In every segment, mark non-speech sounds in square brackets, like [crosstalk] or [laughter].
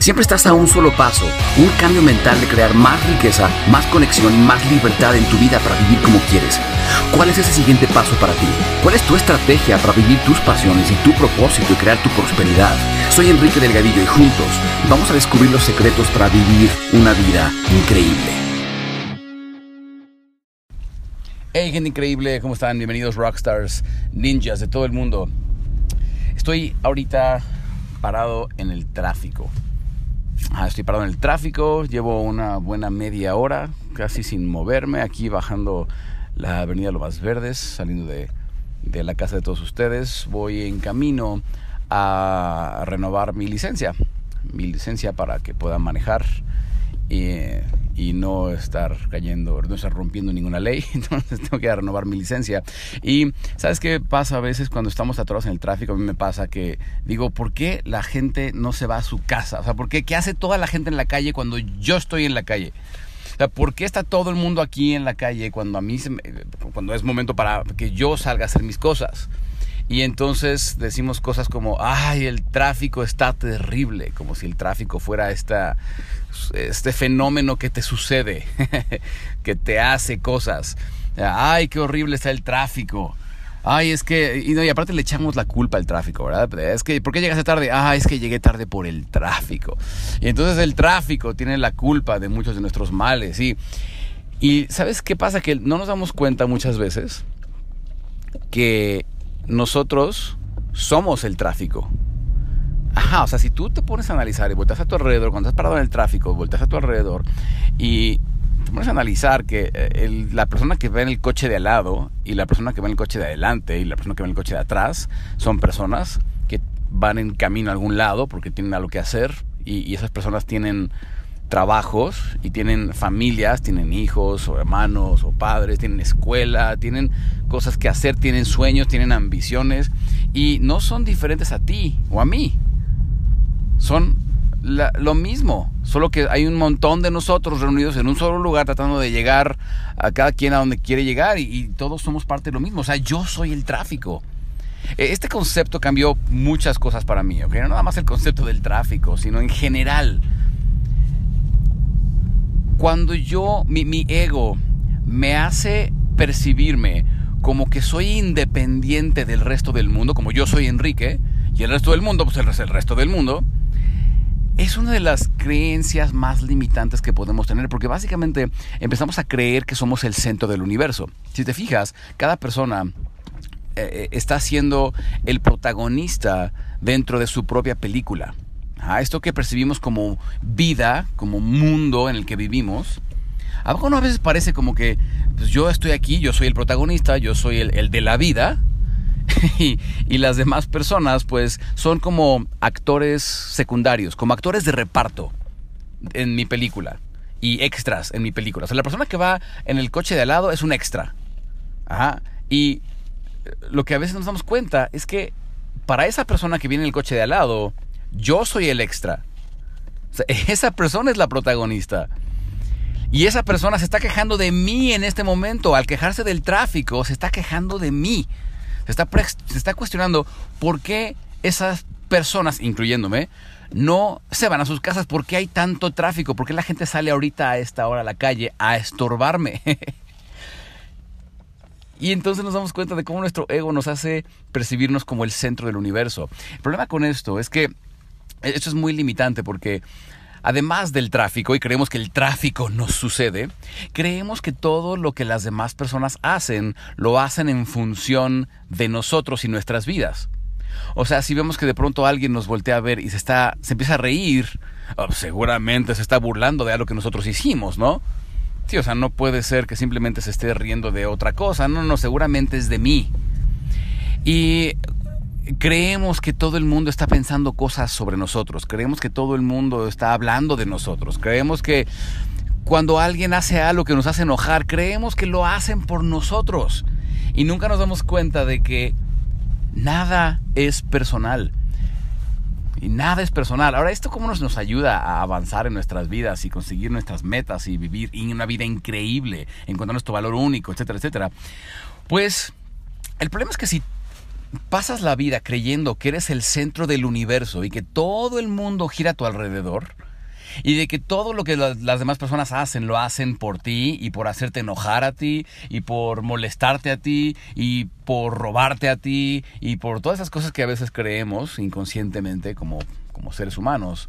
Siempre estás a un solo paso, un cambio mental de crear más riqueza, más conexión y más libertad en tu vida para vivir como quieres. ¿Cuál es ese siguiente paso para ti? ¿Cuál es tu estrategia para vivir tus pasiones y tu propósito y crear tu prosperidad? Soy Enrique Delgadillo y juntos vamos a descubrir los secretos para vivir una vida increíble. Hey gente increíble, ¿cómo están? Bienvenidos rockstars, ninjas de todo el mundo. Estoy ahorita parado en el tráfico. Ah, estoy parado en el tráfico, llevo una buena media hora, casi sin moverme, aquí bajando la avenida Lomas Verdes, saliendo de, de la casa de todos ustedes. Voy en camino a renovar mi licencia, mi licencia para que pueda manejar y, no estar cayendo, no estar rompiendo ninguna ley. [laughs] Entonces tengo que renovar mi licencia. Y ¿sabes qué pasa a veces cuando estamos atorados en el tráfico? A mí me pasa que digo, ¿por qué la gente no se va a su casa? O sea, ¿por qué? ¿Qué hace toda la gente en la calle cuando yo estoy en la calle? O sea, ¿por qué está todo el mundo aquí en la calle cuando a mí cuando es momento para que yo salga a hacer mis cosas? Y entonces decimos cosas como, ay, el tráfico está terrible, como si el tráfico fuera esta, este fenómeno que te sucede, [laughs] que te hace cosas. Ay, qué horrible está el tráfico. Ay, es que, y, no, y aparte le echamos la culpa al tráfico, ¿verdad? Es que, ¿por qué llegaste tarde? Ah, es que llegué tarde por el tráfico. Y entonces el tráfico tiene la culpa de muchos de nuestros males. Y, y ¿sabes qué pasa? Que no nos damos cuenta muchas veces que nosotros somos el tráfico. Ajá, o sea, si tú te pones a analizar y volteas a tu alrededor, cuando estás parado en el tráfico, volteas a tu alrededor y te pones a analizar que eh, la persona que va en el coche de al lado y la persona que va en el coche de adelante y la persona que va en el coche de atrás son personas que van en camino a algún lado porque tienen algo que hacer y esas personas tienen trabajos y tienen familias, tienen hijos o hermanos o padres, tienen escuela, tienen cosas que hacer, tienen sueños, tienen ambiciones y no son diferentes a ti o a mí. Son lo mismo, solo que hay un montón de nosotros reunidos en un solo lugar tratando de llegar a cada quien a donde quiere llegar y, todos somos parte de lo mismo. O sea, yo soy el tráfico. E, este concepto cambió muchas cosas para mí. No nada más el concepto del tráfico, sino en general cuando yo, mi, ego me hace percibirme como que soy independiente del resto del mundo, como yo soy Enrique, y el resto del mundo, pues el, resto del mundo, es una de las creencias más limitantes que podemos tener, porque básicamente empezamos a creer que somos el centro del universo. Si te fijas, cada persona eh, eh, está siendo el protagonista dentro de su propia película a esto que percibimos como vida, como mundo en el que vivimos, a poco a veces parece como que pues, yo estoy aquí, yo soy el protagonista, yo soy el, de la vida, [laughs] y, las demás personas pues son como actores secundarios, como actores de reparto en mi película y extras en mi película. O sea, la persona que va en el coche de al lado es un extra. Y lo que a veces nos damos cuenta es que para esa persona que viene en el coche de al lado, yo soy el extra. [laughs] esa persona es la protagonista. Y esa persona se está quejando de mí en este momento. Al quejarse del tráfico, se está quejando de mí. Se está, se está cuestionando por qué esas personas, incluyéndome, no se van a sus casas. ¿Por qué hay tanto tráfico? ¿Por qué la gente sale ahorita a esta hora a la calle a estorbarme? [laughs] Y entonces nos damos cuenta de cómo nuestro ego nos hace percibirnos como el centro del universo. El problema con esto es que esto es muy limitante porque además del tráfico, y creemos que el tráfico nos sucede, creemos que todo lo que las demás personas hacen lo hacen en función de nosotros y nuestras vidas. O sea, si vemos que de pronto alguien nos voltea a ver y se está se empieza a reír, oh, seguramente se está burlando de algo que nosotros hicimos, ¿no? Sí, o sea, no puede ser que simplemente se esté riendo de otra cosa, no, no, seguramente es de mí. Y creemos que todo el mundo está pensando cosas sobre nosotros, creemos que todo el mundo está hablando de nosotros, creemos que cuando alguien hace algo que nos hace enojar, creemos que lo hacen por nosotros y nunca nos damos cuenta de que nada es personal. Y nada es personal. Ahora, ¿esto cómo nos, ayuda a avanzar en nuestras vidas y conseguir nuestras metas y vivir una vida increíble, encontrar nuestro valor único, etcétera, etcétera? Pues el problema es que si pasas la vida creyendo que eres el centro del universo y que todo el mundo gira a tu alrededor, y de que todo lo que las demás personas hacen lo hacen por ti y por hacerte enojar a ti y por molestarte a ti y por robarte a ti y por todas esas cosas que a veces creemos inconscientemente como, como seres humanos.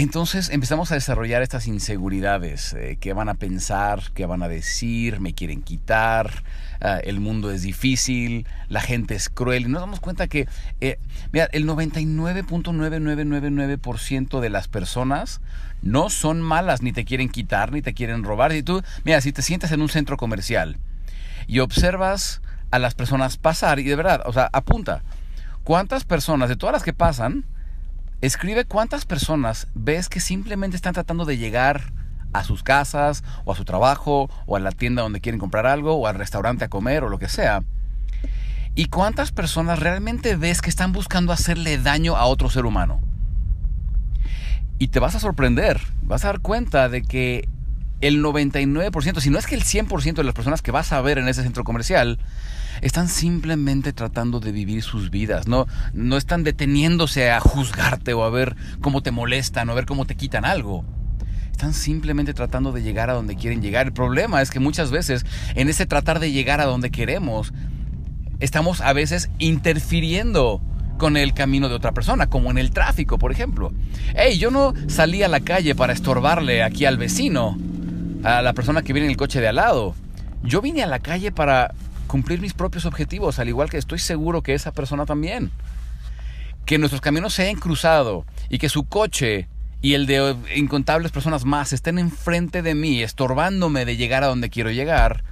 Entonces empezamos a desarrollar estas inseguridades, eh, qué van a pensar, qué van a decir, me quieren quitar, ah, el mundo es difícil, la gente es cruel. Y nos damos cuenta que, eh, mira, el 99.9999% de las personas no son malas, ni te quieren quitar, ni te quieren robar. Y tú, mira, si te sientas en un centro comercial y observas a las personas pasar, y de verdad, o sea, apunta, ¿cuántas personas de todas las que pasan, Escribe cuántas personas ves que simplemente están tratando de llegar a sus casas o a su trabajo o a la tienda donde quieren comprar algo o al restaurante a comer o lo que sea. ¿Y cuántas personas realmente ves que están buscando hacerle daño a otro ser humano? Y te vas a sorprender, vas a dar cuenta de que el 99%, si no es que el 100% de las personas que vas a ver en ese centro comercial, están simplemente tratando de vivir sus vidas, no, no están deteniéndose a juzgarte o a ver cómo te molestan o a ver cómo te quitan algo. Están simplemente tratando de llegar a donde quieren llegar. El problema es que muchas veces en ese tratar de llegar a donde queremos, estamos a veces interfiriendo con el camino de otra persona, como en el tráfico, por ejemplo. Hey, yo no salí a la calle para estorbarle aquí al vecino, a la persona que viene en el coche de al lado. Yo vine a la calle para cumplir mis propios objetivos, al igual que estoy seguro que esa persona también. Que nuestros caminos se hayan cruzado y que su coche y el de incontables personas más estén enfrente de mí, estorbándome de llegar a donde quiero llegar,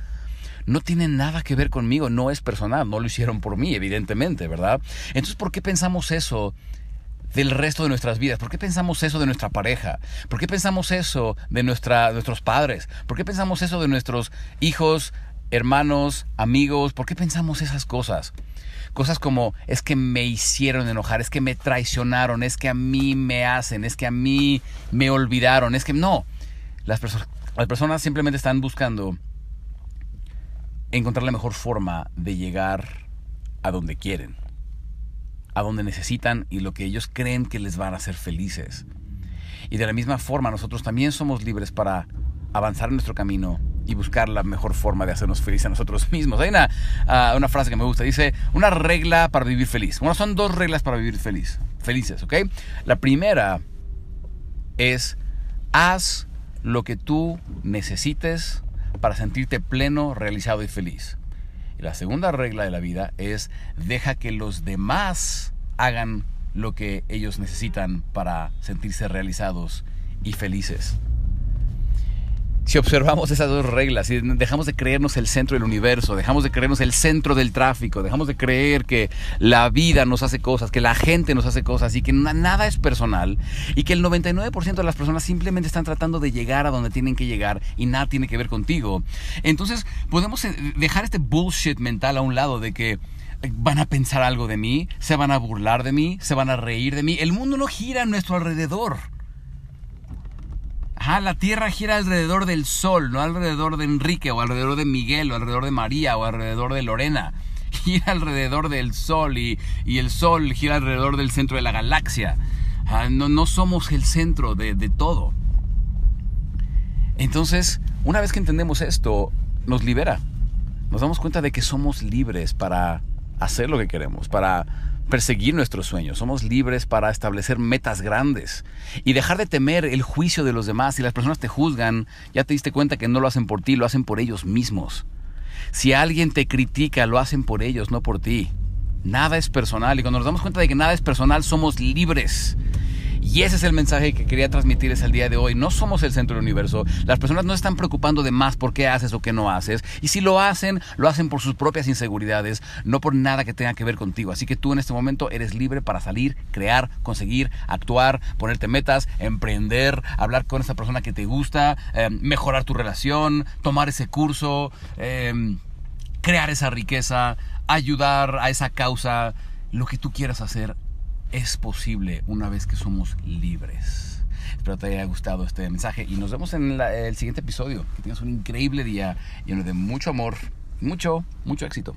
no tiene nada que ver conmigo, no es personal, no lo hicieron por mí, evidentemente, ¿verdad? Entonces, ¿por qué pensamos eso del resto de nuestras vidas? ¿Por qué pensamos eso de nuestra pareja? ¿Por qué pensamos eso de nuestra, nuestros padres? ¿Por qué pensamos eso de nuestros hijos, hermanos, amigos, ¿por qué pensamos esas cosas? Cosas como es que me hicieron enojar, es que me traicionaron, es que a mí me hacen, es que a mí me olvidaron, es que no. Las, las personas simplemente están buscando encontrar la mejor forma de llegar a donde quieren, a donde necesitan y lo que ellos creen que les van a hacer felices. Y de la misma forma nosotros también somos libres para avanzar en nuestro camino y buscar la mejor forma de hacernos felices a nosotros mismos. Hay una, ah, una frase que me gusta, dice, una regla para vivir feliz. Bueno, son dos reglas para vivir feliz, felices, ¿ok? La primera es, haz lo que tú necesites para sentirte pleno, realizado y feliz. Y la segunda regla de la vida es, deja que los demás hagan lo que ellos necesitan para sentirse realizados y felices si observamos esas dos reglas, si dejamos de creernos el centro del universo, dejamos de creernos el centro del tráfico, dejamos de creer que la vida nos hace cosas, que la gente nos hace cosas y que nada es personal y que el 99% de las personas simplemente están tratando de llegar a donde tienen que llegar y nada tiene que ver contigo, entonces podemos eh, dejar este bullshit mental a un lado de que van a pensar algo de mí, se van a burlar de mí, se van a reír de mí. El mundo no gira a nuestro alrededor la Tierra gira alrededor del Sol, no alrededor de Enrique, o alrededor de Miguel, o alrededor de María, o alrededor de Lorena. [laughs] Gira alrededor del Sol y, el Sol gira alrededor del centro de la galaxia. no, no somos el centro de, de todo. Entonces, una vez que entendemos esto, nos libera. Nos damos cuenta de que somos libres para hacer lo que queremos, para perseguir nuestros sueños, somos libres para establecer metas grandes y dejar de temer el juicio de los demás. Si las personas te juzgan, ya te diste cuenta que no lo hacen por ti, lo hacen por ellos mismos. Si alguien te critica, lo hacen por ellos, no por ti. Nada es personal y cuando nos damos cuenta de que nada es personal, somos libres. Y ese es el mensaje que quería transmitirles el día de hoy. No somos el centro del universo. Las personas no están preocupando de más por qué haces o qué no haces. Y si lo hacen, lo hacen por sus propias inseguridades, no por nada que tenga que ver contigo. Así que tú en este momento eres libre para salir, crear, conseguir, actuar, ponerte metas, emprender, hablar con esa persona que te gusta, eh, mejorar tu relación, tomar ese curso, eh, crear esa riqueza, ayudar a esa causa, lo que tú quieras hacer es posible una vez que somos libres. Espero te haya gustado este mensaje y nos vemos en el siguiente episodio. Que tengas un increíble día lleno de mucho amor, mucho, mucho éxito.